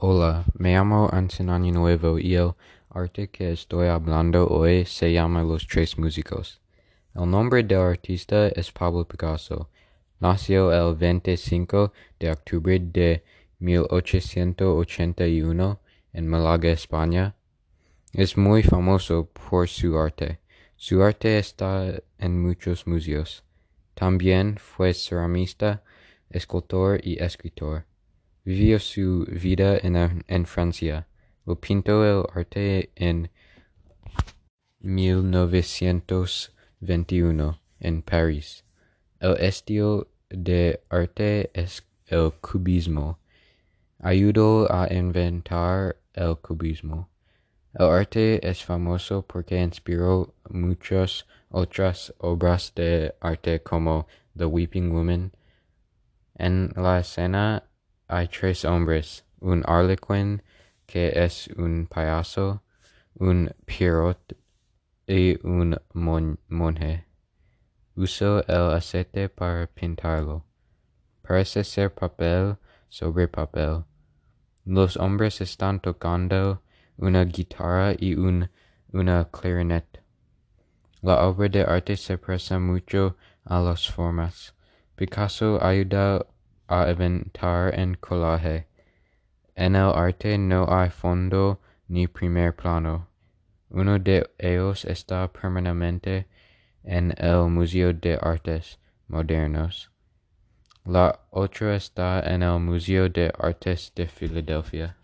Hola, me llamo Anton Año Nuevo y el arte que estoy hablando hoy se llama Los Tres Músicos. El nombre del artista es Pablo Picasso. Nació el 25 de octubre de 1881 en Málaga, España. Es muy famoso por su arte. Su arte está en muchos museos. También fue ceramista, escultor y escritor. Vivió su vida en, Francia. Lo pintó el arte en 1921 en París. El estilo de arte es el cubismo. Ayudó a inventar el cubismo. El arte es famoso porque inspiró muchas otras obras de arte como The Weeping Woman. En la escena hay tres hombres, un arlequín que es un payaso, un pierrot y un monje. Uso el aceite para pintarlo. Parece ser papel sobre papel. Los hombres están tocando una guitarra y un, una clarinet. La obra de arte se presta mucho a las formas. Picasso ayuda a inventar en. En el arte no hay fondo ni primer plano. Uno de ellos está permanentemente en el Museo de Artes Modernos. La otra está en el Museo de Artes de Filadelfia.